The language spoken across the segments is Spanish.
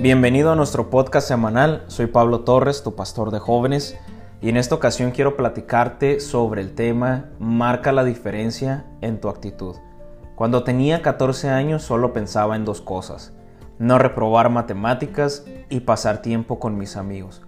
Bienvenido a nuestro podcast semanal. Soy Pablo Torres, tu pastor de jóvenes, y en esta ocasión quiero platicarte sobre el tema Marca la diferencia en tu actitud. Cuando tenía 14 años solo pensaba en dos cosas, no reprobar matemáticas y pasar tiempo con mis amigos.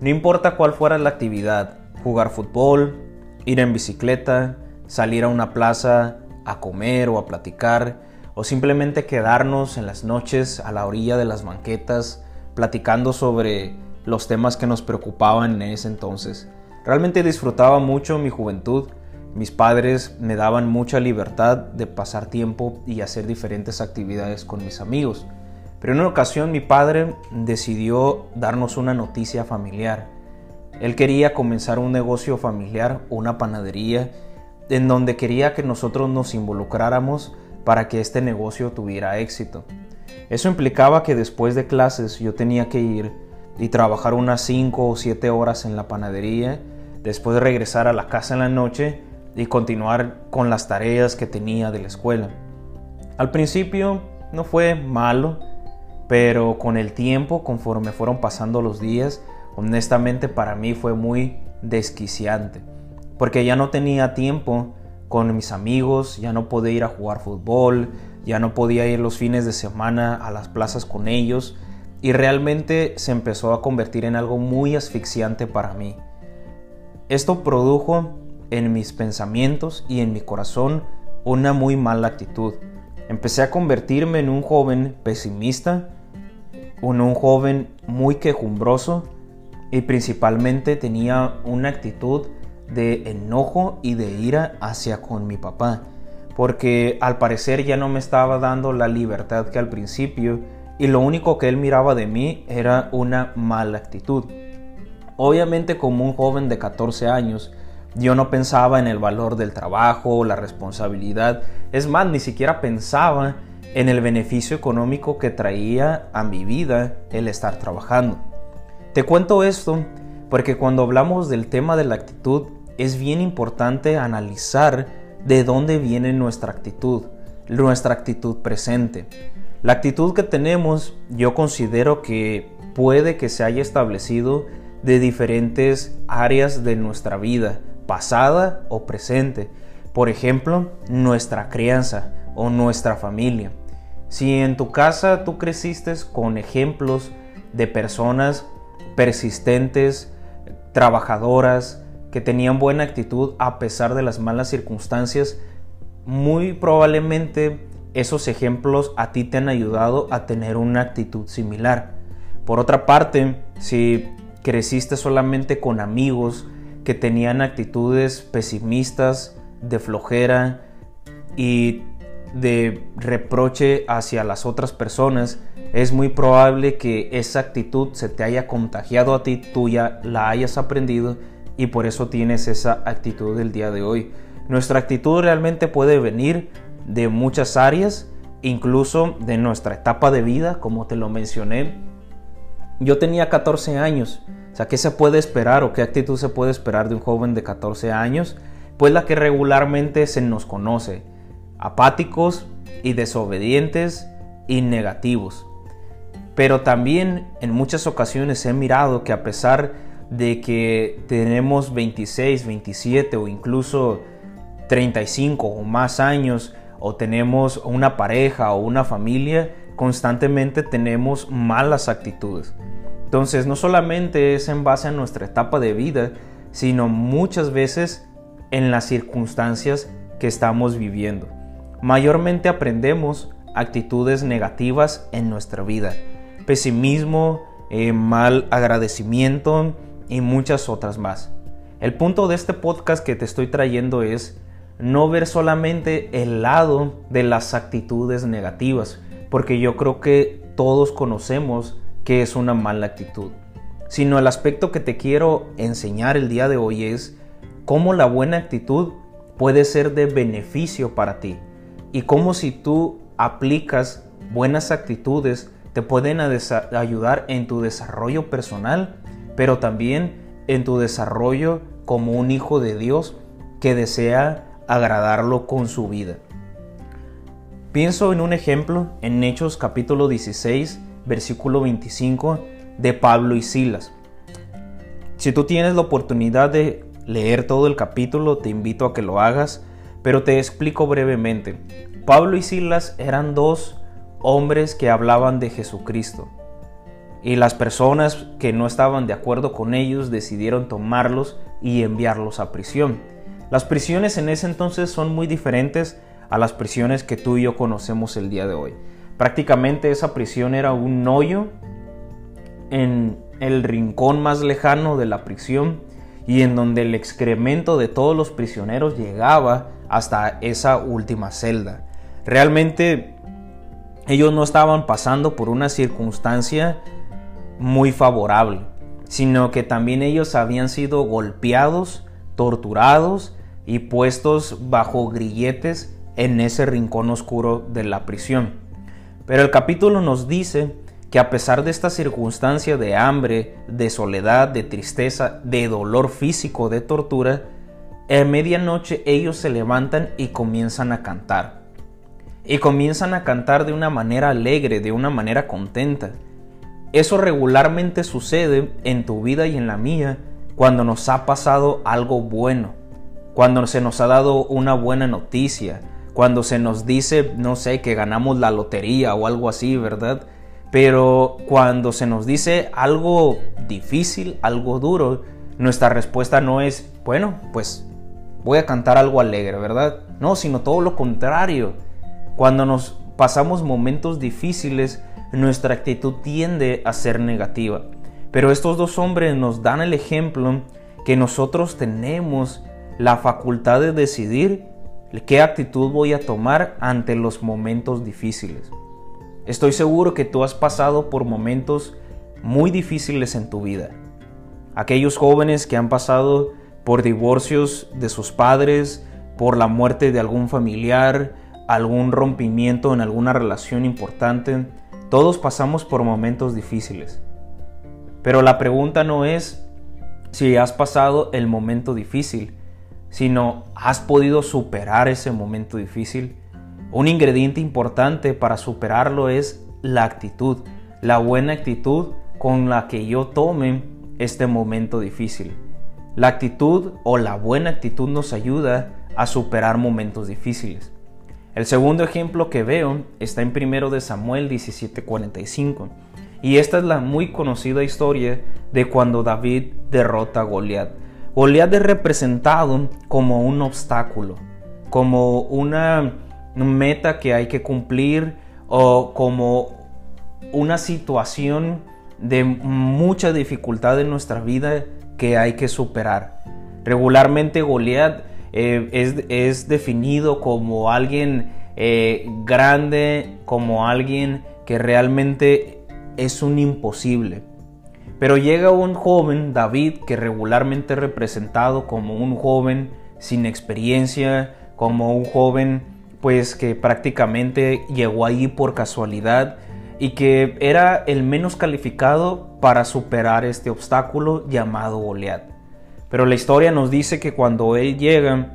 No importa cuál fuera la actividad, jugar fútbol, ir en bicicleta, salir a una plaza a comer o a platicar, o simplemente quedarnos en las noches a la orilla de las banquetas platicando sobre los temas que nos preocupaban en ese entonces. Realmente disfrutaba mucho mi juventud. Mis padres me daban mucha libertad de pasar tiempo y hacer diferentes actividades con mis amigos. Pero en una ocasión mi padre decidió darnos una noticia familiar. Él quería comenzar un negocio familiar, una panadería, en donde quería que nosotros nos involucráramos para que este negocio tuviera éxito. Eso implicaba que después de clases yo tenía que ir y trabajar unas 5 o 7 horas en la panadería, después de regresar a la casa en la noche y continuar con las tareas que tenía de la escuela. Al principio no fue malo, pero con el tiempo, conforme fueron pasando los días, honestamente para mí fue muy desquiciante, porque ya no tenía tiempo con mis amigos, ya no podía ir a jugar fútbol, ya no podía ir los fines de semana a las plazas con ellos y realmente se empezó a convertir en algo muy asfixiante para mí. Esto produjo en mis pensamientos y en mi corazón una muy mala actitud. Empecé a convertirme en un joven pesimista, en un joven muy quejumbroso y principalmente tenía una actitud de enojo y de ira hacia con mi papá, porque al parecer ya no me estaba dando la libertad que al principio y lo único que él miraba de mí era una mala actitud. Obviamente como un joven de 14 años, yo no pensaba en el valor del trabajo, la responsabilidad, es más, ni siquiera pensaba en el beneficio económico que traía a mi vida el estar trabajando. Te cuento esto porque cuando hablamos del tema de la actitud, es bien importante analizar de dónde viene nuestra actitud, nuestra actitud presente. La actitud que tenemos yo considero que puede que se haya establecido de diferentes áreas de nuestra vida, pasada o presente. Por ejemplo, nuestra crianza o nuestra familia. Si en tu casa tú creciste con ejemplos de personas persistentes, trabajadoras, que tenían buena actitud a pesar de las malas circunstancias, muy probablemente esos ejemplos a ti te han ayudado a tener una actitud similar. Por otra parte, si creciste solamente con amigos que tenían actitudes pesimistas, de flojera y de reproche hacia las otras personas, es muy probable que esa actitud se te haya contagiado a ti, tú ya la hayas aprendido y por eso tienes esa actitud del día de hoy. Nuestra actitud realmente puede venir de muchas áreas, incluso de nuestra etapa de vida, como te lo mencioné. Yo tenía 14 años, o sea, ¿qué se puede esperar o qué actitud se puede esperar de un joven de 14 años? Pues la que regularmente se nos conoce, apáticos y desobedientes y negativos. Pero también en muchas ocasiones he mirado que a pesar de que tenemos 26, 27 o incluso 35 o más años o tenemos una pareja o una familia, constantemente tenemos malas actitudes. Entonces no solamente es en base a nuestra etapa de vida, sino muchas veces en las circunstancias que estamos viviendo. Mayormente aprendemos actitudes negativas en nuestra vida. Pesimismo, eh, mal agradecimiento, y muchas otras más. El punto de este podcast que te estoy trayendo es no ver solamente el lado de las actitudes negativas, porque yo creo que todos conocemos que es una mala actitud, sino el aspecto que te quiero enseñar el día de hoy es cómo la buena actitud puede ser de beneficio para ti y cómo si tú aplicas buenas actitudes te pueden ayudar en tu desarrollo personal pero también en tu desarrollo como un hijo de Dios que desea agradarlo con su vida. Pienso en un ejemplo en Hechos capítulo 16, versículo 25 de Pablo y Silas. Si tú tienes la oportunidad de leer todo el capítulo, te invito a que lo hagas, pero te explico brevemente. Pablo y Silas eran dos hombres que hablaban de Jesucristo. Y las personas que no estaban de acuerdo con ellos decidieron tomarlos y enviarlos a prisión. Las prisiones en ese entonces son muy diferentes a las prisiones que tú y yo conocemos el día de hoy. Prácticamente esa prisión era un hoyo en el rincón más lejano de la prisión y en donde el excremento de todos los prisioneros llegaba hasta esa última celda. Realmente ellos no estaban pasando por una circunstancia muy favorable, sino que también ellos habían sido golpeados, torturados y puestos bajo grilletes en ese rincón oscuro de la prisión. Pero el capítulo nos dice que a pesar de esta circunstancia de hambre, de soledad, de tristeza, de dolor físico, de tortura, en medianoche ellos se levantan y comienzan a cantar. Y comienzan a cantar de una manera alegre, de una manera contenta. Eso regularmente sucede en tu vida y en la mía cuando nos ha pasado algo bueno, cuando se nos ha dado una buena noticia, cuando se nos dice, no sé, que ganamos la lotería o algo así, ¿verdad? Pero cuando se nos dice algo difícil, algo duro, nuestra respuesta no es, bueno, pues voy a cantar algo alegre, ¿verdad? No, sino todo lo contrario. Cuando nos pasamos momentos difíciles, nuestra actitud tiende a ser negativa. Pero estos dos hombres nos dan el ejemplo que nosotros tenemos la facultad de decidir qué actitud voy a tomar ante los momentos difíciles. Estoy seguro que tú has pasado por momentos muy difíciles en tu vida. Aquellos jóvenes que han pasado por divorcios de sus padres, por la muerte de algún familiar, algún rompimiento en alguna relación importante, todos pasamos por momentos difíciles. Pero la pregunta no es si has pasado el momento difícil, sino has podido superar ese momento difícil. Un ingrediente importante para superarlo es la actitud, la buena actitud con la que yo tome este momento difícil. La actitud o la buena actitud nos ayuda a superar momentos difíciles. El segundo ejemplo que veo está en 1 de Samuel 17:45 y esta es la muy conocida historia de cuando David derrota a Goliat. Goliat es representado como un obstáculo, como una meta que hay que cumplir o como una situación de mucha dificultad en nuestra vida que hay que superar. Regularmente Goliat eh, es, definido como alguien eh, grande, como alguien que realmente es un imposible. Pero llega un joven, David, que regularmente es representado como un joven sin experiencia, como un joven pues que prácticamente llegó ahí por casualidad y que era el menos calificado para superar este obstáculo llamado Goliat. Pero la historia nos dice que cuando él llega,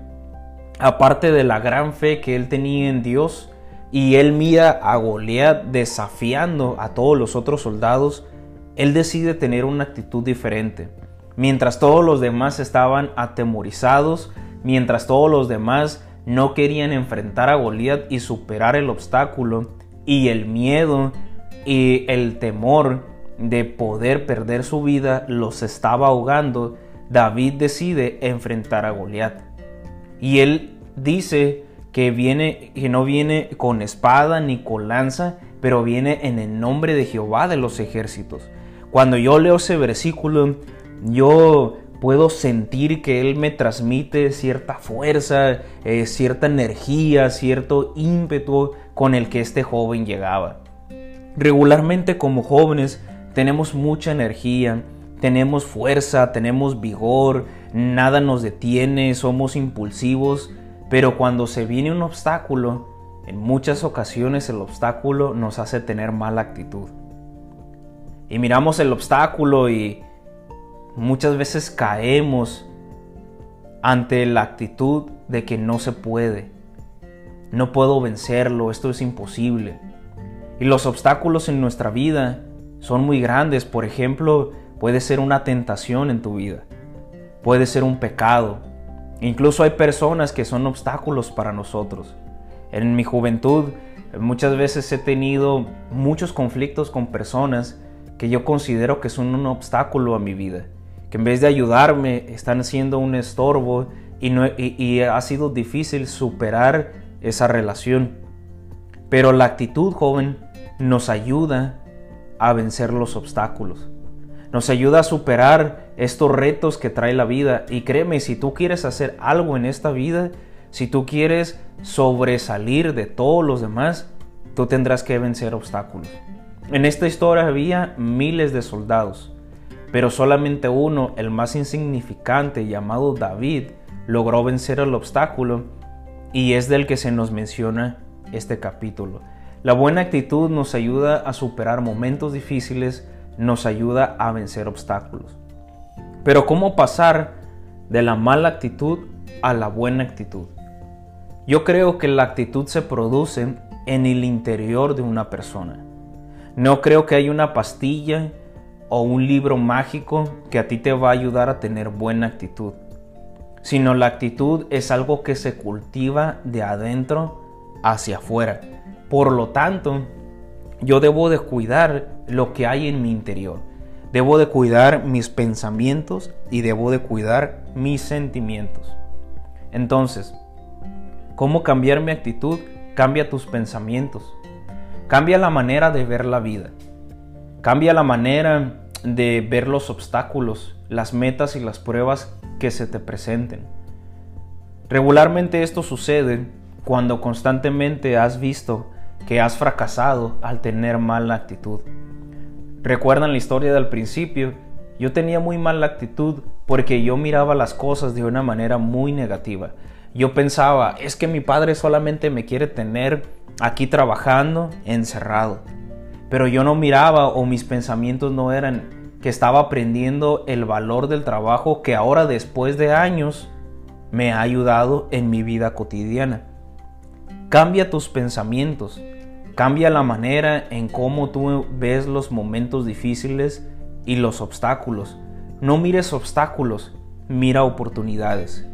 aparte de la gran fe que él tenía en Dios, y él mira a Goliat desafiando a todos los otros soldados, él decide tener una actitud diferente. Mientras todos los demás estaban atemorizados, mientras todos los demás no querían enfrentar a Goliat y superar el obstáculo y el miedo y el temor de poder perder su vida los estaba ahogando, David decide enfrentar a Goliat. Y él dice que viene que no viene con espada ni con lanza, pero viene en el nombre de Jehová de los ejércitos. Cuando yo leo ese versículo, yo puedo sentir que Él me transmite cierta fuerza, eh, cierta energía, cierto ímpetu con el que este joven llegaba. Regularmente como jóvenes tenemos mucha energía, tenemos fuerza, tenemos vigor, nada nos detiene, somos impulsivos, pero cuando se viene un obstáculo, en muchas ocasiones el obstáculo nos hace tener mala actitud y miramos el obstáculo y muchas veces caemos ante la actitud de que no se puede. No puedo vencerlo, esto es imposible. Y los obstáculos en nuestra vida son muy grandes. Por ejemplo, puede ser una tentación en tu vida, puede ser un pecado. Incluso hay personas que son obstáculos para nosotros. En mi juventud muchas veces he tenido muchos conflictos con personas que yo considero que son un obstáculo a mi vida, que en vez de ayudarme están siendo un estorbo y, y ha sido difícil superar esa relación. Pero la actitud joven nos ayuda a vencer los obstáculos. Nos ayuda a superar estos retos que trae la vida. Y créeme, si tú quieres hacer algo en esta vida, si tú quieres sobresalir de todos los demás, tú tendrás que vencer obstáculos. En esta historia había miles de soldados, pero solamente uno, el más insignificante llamado David, logró vencer el obstáculo y es del que se nos menciona este capítulo. La buena actitud nos ayuda a superar momentos difíciles, nos ayuda a vencer obstáculos. Pero ¿cómo pasar de la mala actitud a la buena actitud? Yo creo que la actitud se produce en el interior de una persona. No creo que haya una pastilla o un libro mágico que a ti te va a ayudar a tener buena actitud, sino la actitud es algo que se cultiva de adentro hacia afuera. Por lo tanto, yo debo de cuidar lo que hay en mi interior. Debo de cuidar mis pensamientos y debo de cuidar mis sentimientos. Entonces, ¿cómo cambiar mi actitud? Cambia tus pensamientos. Cambia la manera de ver la vida. Cambia la manera de ver los obstáculos, las metas y las pruebas que se te presenten. Regularmente esto sucede cuando constantemente has visto que has fracasado al tener mala actitud. Recuerdan la historia del principio, yo tenía muy mala actitud porque yo miraba las cosas de una manera muy negativa. Yo pensaba, es que mi padre solamente me quiere tener aquí trabajando, encerrado. Pero yo no miraba o mis pensamientos no eran que estaba aprendiendo el valor del trabajo que ahora después de años me ha ayudado en mi vida cotidiana. Cambia tus pensamientos, cambia la manera en cómo tú ves los momentos difíciles y los obstáculos. No mires obstáculos, mira oportunidades.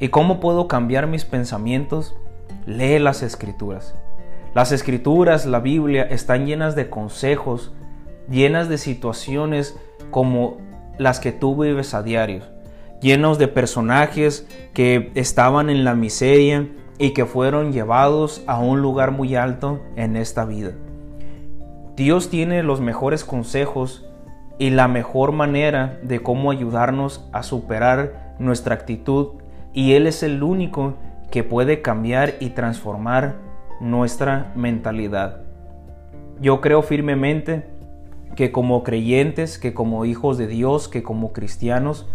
¿Y cómo puedo cambiar mis pensamientos? Lee las escrituras. Las escrituras, la Biblia, están llenas de consejos, llenas de situaciones como las que tú vives a diario, llenos de personajes que estaban en la miseria, y que fueron llevados a un lugar muy alto en esta vida. Dios tiene los mejores consejos y la mejor manera de cómo ayudarnos a superar nuestra actitud y Él es el único que puede cambiar y transformar nuestra mentalidad. Yo creo firmemente que como creyentes, que como hijos de Dios, que como cristianos,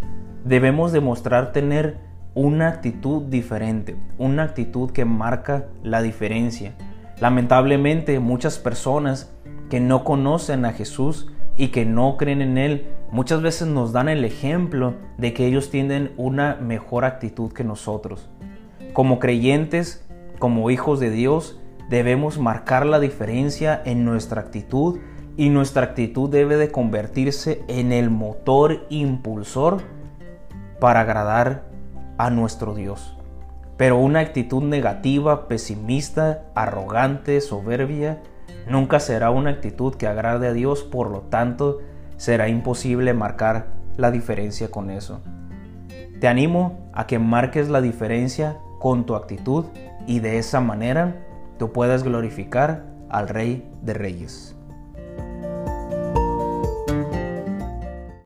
debemos demostrar tener una actitud diferente, una actitud que marca la diferencia. Lamentablemente muchas personas que no conocen a Jesús y que no creen en Él, muchas veces nos dan el ejemplo de que ellos tienen una mejor actitud que nosotros. Como creyentes, como hijos de Dios, debemos marcar la diferencia en nuestra actitud y nuestra actitud debe de convertirse en el motor impulsor para agradar a nuestro Dios. Pero una actitud negativa, pesimista, arrogante, soberbia, nunca será una actitud que agrade a Dios, por lo tanto será imposible marcar la diferencia con eso. Te animo a que marques la diferencia con tu actitud y de esa manera tú puedas glorificar al Rey de Reyes.